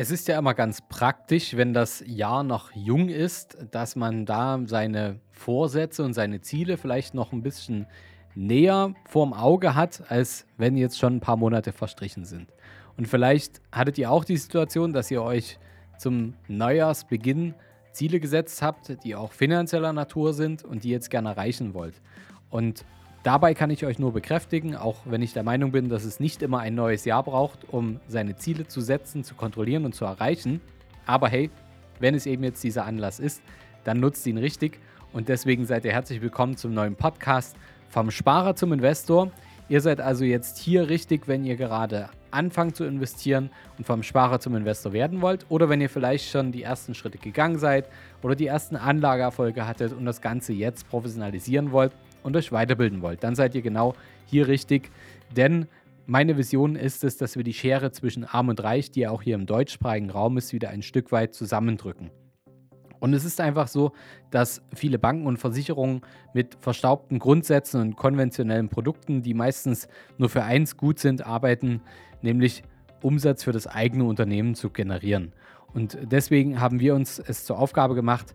Es ist ja immer ganz praktisch, wenn das Jahr noch jung ist, dass man da seine Vorsätze und seine Ziele vielleicht noch ein bisschen näher vorm Auge hat, als wenn jetzt schon ein paar Monate verstrichen sind. Und vielleicht hattet ihr auch die Situation, dass ihr euch zum Neujahrsbeginn Ziele gesetzt habt, die auch finanzieller Natur sind und die jetzt gerne erreichen wollt. Und Dabei kann ich euch nur bekräftigen, auch wenn ich der Meinung bin, dass es nicht immer ein neues Jahr braucht, um seine Ziele zu setzen, zu kontrollieren und zu erreichen. Aber hey, wenn es eben jetzt dieser Anlass ist, dann nutzt ihn richtig. Und deswegen seid ihr herzlich willkommen zum neuen Podcast vom Sparer zum Investor. Ihr seid also jetzt hier richtig, wenn ihr gerade anfangt zu investieren und vom Sparer zum Investor werden wollt oder wenn ihr vielleicht schon die ersten Schritte gegangen seid oder die ersten Anlageerfolge hattet und das Ganze jetzt professionalisieren wollt und euch weiterbilden wollt, dann seid ihr genau hier richtig. Denn meine Vision ist es, dass wir die Schere zwischen Arm und Reich, die ja auch hier im deutschsprachigen Raum ist, wieder ein Stück weit zusammendrücken. Und es ist einfach so, dass viele Banken und Versicherungen mit verstaubten Grundsätzen und konventionellen Produkten, die meistens nur für eins gut sind, arbeiten, nämlich Umsatz für das eigene Unternehmen zu generieren. Und deswegen haben wir uns es zur Aufgabe gemacht,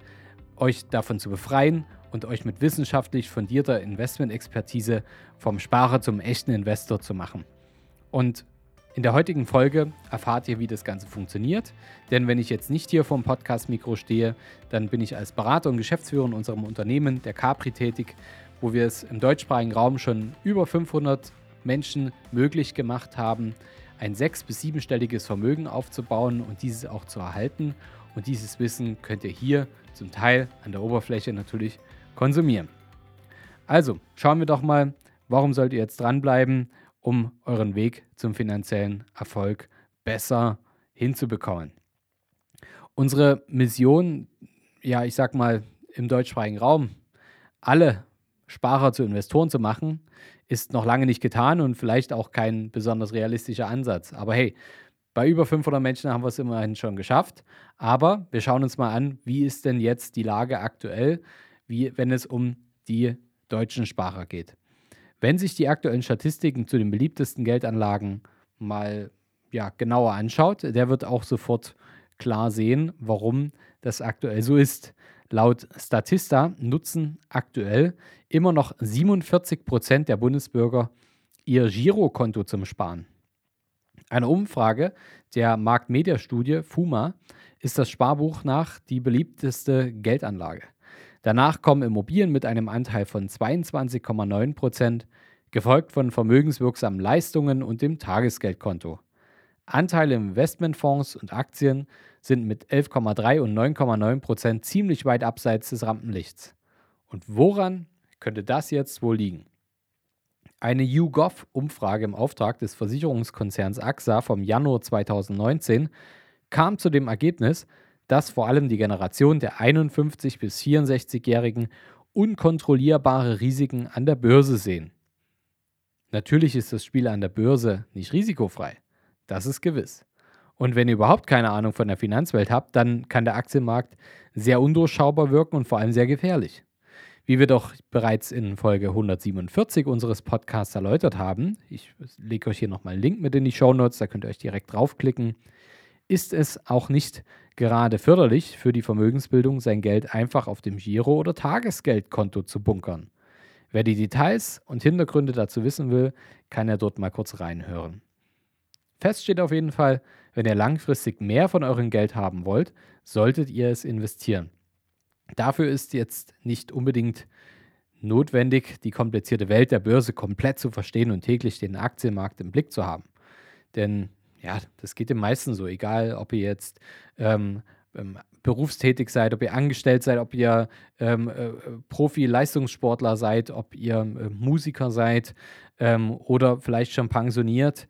euch davon zu befreien und euch mit wissenschaftlich fundierter Investmentexpertise vom Sparer zum echten Investor zu machen. Und in der heutigen Folge erfahrt ihr, wie das Ganze funktioniert. Denn wenn ich jetzt nicht hier vor dem Podcast-Mikro stehe, dann bin ich als Berater und Geschäftsführer in unserem Unternehmen, der Capri, tätig, wo wir es im deutschsprachigen Raum schon über 500 Menschen möglich gemacht haben, ein sechs- bis siebenstelliges Vermögen aufzubauen und dieses auch zu erhalten. Und dieses Wissen könnt ihr hier zum Teil an der Oberfläche natürlich konsumieren. Also, schauen wir doch mal, warum sollt ihr jetzt dranbleiben, um euren Weg zum finanziellen Erfolg besser hinzubekommen. Unsere Mission, ja, ich sag mal, im deutschsprachigen Raum, alle Sparer zu Investoren zu machen, ist noch lange nicht getan und vielleicht auch kein besonders realistischer Ansatz. Aber hey, bei über 500 Menschen haben wir es immerhin schon geschafft. Aber wir schauen uns mal an, wie ist denn jetzt die Lage aktuell? Wie wenn es um die deutschen Sparer geht. Wenn sich die aktuellen Statistiken zu den beliebtesten Geldanlagen mal ja, genauer anschaut, der wird auch sofort klar sehen, warum das aktuell so ist. Laut Statista nutzen aktuell immer noch 47 Prozent der Bundesbürger ihr Girokonto zum Sparen. Eine Umfrage der Marktmedia-Studie FUMA ist das Sparbuch nach die beliebteste Geldanlage. Danach kommen Immobilien mit einem Anteil von 22,9 Prozent, gefolgt von vermögenswirksamen Leistungen und dem Tagesgeldkonto. Anteile im Investmentfonds und Aktien sind mit 11,3 und 9,9 Prozent ziemlich weit abseits des Rampenlichts. Und woran könnte das jetzt wohl liegen? Eine YouGov-Umfrage im Auftrag des Versicherungskonzerns AXA vom Januar 2019 kam zu dem Ergebnis, dass vor allem die Generation der 51 bis 64-Jährigen unkontrollierbare Risiken an der Börse sehen. Natürlich ist das Spiel an der Börse nicht risikofrei. Das ist gewiss. Und wenn ihr überhaupt keine Ahnung von der Finanzwelt habt, dann kann der Aktienmarkt sehr undurchschaubar wirken und vor allem sehr gefährlich. Wie wir doch bereits in Folge 147 unseres Podcasts erläutert haben, ich lege euch hier nochmal einen Link mit in die Show Notes, da könnt ihr euch direkt draufklicken, ist es auch nicht gerade förderlich für die Vermögensbildung, sein Geld einfach auf dem Giro- oder Tagesgeldkonto zu bunkern. Wer die Details und Hintergründe dazu wissen will, kann ja dort mal kurz reinhören. Fest steht auf jeden Fall, wenn ihr langfristig mehr von eurem Geld haben wollt, solltet ihr es investieren. Dafür ist jetzt nicht unbedingt notwendig, die komplizierte Welt der Börse komplett zu verstehen und täglich den Aktienmarkt im Blick zu haben. Denn ja, das geht den meisten so, egal ob ihr jetzt ähm, ähm, berufstätig seid, ob ihr angestellt seid, ob ihr ähm, äh, Profi-Leistungssportler seid, ob ihr äh, Musiker seid ähm, oder vielleicht schon pensioniert.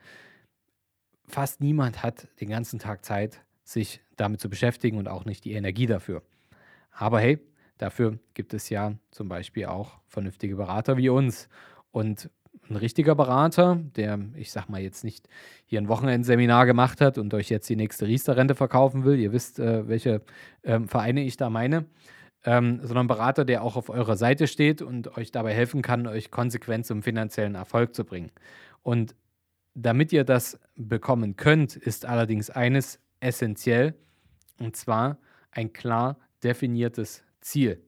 Fast niemand hat den ganzen Tag Zeit, sich damit zu beschäftigen und auch nicht die Energie dafür. Aber hey, dafür gibt es ja zum Beispiel auch vernünftige Berater wie uns. Und ein richtiger Berater, der, ich sag mal, jetzt nicht hier ein Wochenendseminar gemacht hat und euch jetzt die nächste Riester-Rente verkaufen will, ihr wisst, äh, welche ähm, Vereine ich da meine, ähm, sondern ein Berater, der auch auf eurer Seite steht und euch dabei helfen kann, euch konsequent zum finanziellen Erfolg zu bringen. Und damit ihr das bekommen könnt, ist allerdings eines essentiell und zwar ein klar definiertes Ziel.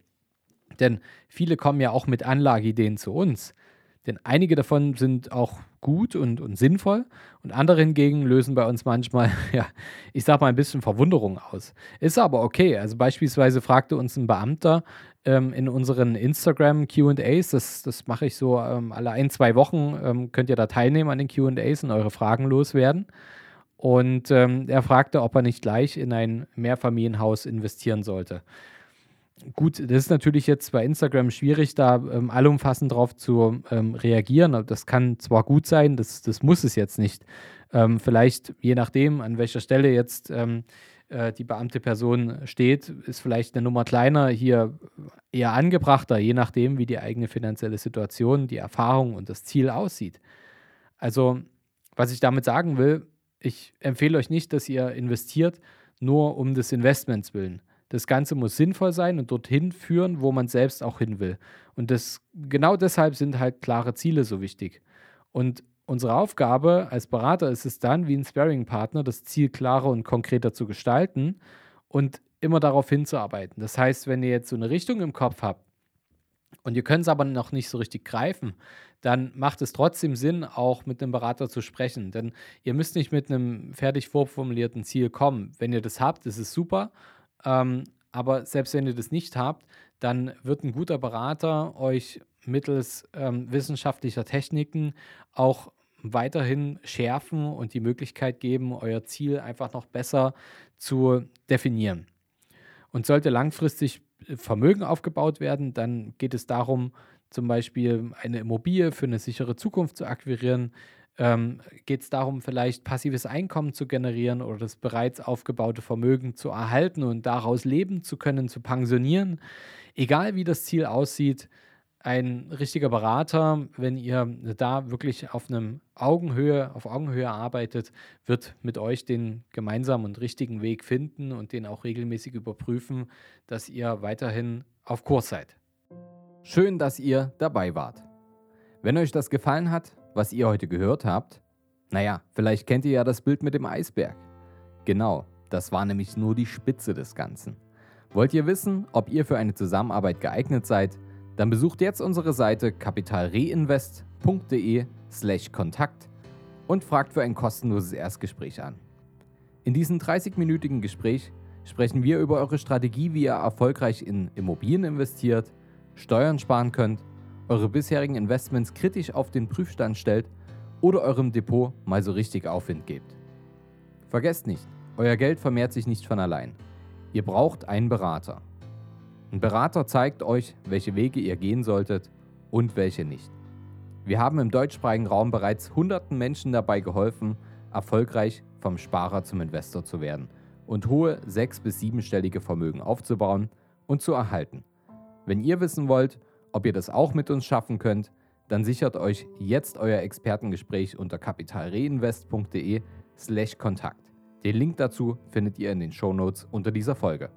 Denn viele kommen ja auch mit Anlageideen zu uns. Denn einige davon sind auch gut und, und sinnvoll und andere hingegen lösen bei uns manchmal, ja, ich sag mal ein bisschen Verwunderung aus. Ist aber okay. Also beispielsweise fragte uns ein Beamter ähm, in unseren Instagram QAs, das, das mache ich so ähm, alle ein, zwei Wochen, ähm, könnt ihr da teilnehmen an den QAs und eure Fragen loswerden. Und ähm, er fragte, ob er nicht gleich in ein Mehrfamilienhaus investieren sollte. Gut, das ist natürlich jetzt bei Instagram schwierig, da ähm, allumfassend drauf zu ähm, reagieren. Das kann zwar gut sein, das, das muss es jetzt nicht. Ähm, vielleicht, je nachdem, an welcher Stelle jetzt ähm, äh, die beamte Person steht, ist vielleicht eine Nummer kleiner hier eher angebrachter, je nachdem, wie die eigene finanzielle Situation, die Erfahrung und das Ziel aussieht. Also, was ich damit sagen will, ich empfehle euch nicht, dass ihr investiert, nur um des Investments willen. Das Ganze muss sinnvoll sein und dorthin führen, wo man selbst auch hin will. Und das, genau deshalb sind halt klare Ziele so wichtig. Und unsere Aufgabe als Berater ist es dann, wie ein Sparing-Partner, das Ziel klarer und konkreter zu gestalten und immer darauf hinzuarbeiten. Das heißt, wenn ihr jetzt so eine Richtung im Kopf habt und ihr könnt es aber noch nicht so richtig greifen, dann macht es trotzdem Sinn, auch mit einem Berater zu sprechen. Denn ihr müsst nicht mit einem fertig vorformulierten Ziel kommen. Wenn ihr das habt, ist es super. Ähm, aber selbst wenn ihr das nicht habt, dann wird ein guter Berater euch mittels ähm, wissenschaftlicher Techniken auch weiterhin schärfen und die Möglichkeit geben, euer Ziel einfach noch besser zu definieren. Und sollte langfristig Vermögen aufgebaut werden, dann geht es darum, zum Beispiel eine Immobilie für eine sichere Zukunft zu akquirieren, ähm, geht es darum, vielleicht passives Einkommen zu generieren oder das bereits aufgebaute Vermögen zu erhalten und daraus leben zu können, zu pensionieren. Egal wie das Ziel aussieht, ein richtiger Berater, wenn ihr da wirklich auf einem Augenhöhe, auf Augenhöhe arbeitet, wird mit euch den gemeinsamen und richtigen Weg finden und den auch regelmäßig überprüfen, dass ihr weiterhin auf Kurs seid. Schön, dass ihr dabei wart. Wenn euch das gefallen hat, was ihr heute gehört habt, naja, vielleicht kennt ihr ja das Bild mit dem Eisberg. Genau, das war nämlich nur die Spitze des Ganzen. Wollt ihr wissen, ob ihr für eine Zusammenarbeit geeignet seid? Dann besucht jetzt unsere Seite kapitalreinvest.de/slash Kontakt und fragt für ein kostenloses Erstgespräch an. In diesem 30-minütigen Gespräch sprechen wir über eure Strategie, wie ihr erfolgreich in Immobilien investiert, Steuern sparen könnt, eure bisherigen Investments kritisch auf den Prüfstand stellt oder eurem Depot mal so richtig Aufwind gebt. Vergesst nicht, euer Geld vermehrt sich nicht von allein. Ihr braucht einen Berater. Ein Berater zeigt euch, welche Wege ihr gehen solltet und welche nicht. Wir haben im deutschsprachigen Raum bereits hunderten Menschen dabei geholfen, erfolgreich vom Sparer zum Investor zu werden und hohe sechs- bis siebenstellige Vermögen aufzubauen und zu erhalten. Wenn ihr wissen wollt, ob ihr das auch mit uns schaffen könnt, dann sichert euch jetzt euer Expertengespräch unter kapitalreinvest.de/kontakt. Den Link dazu findet ihr in den Shownotes unter dieser Folge.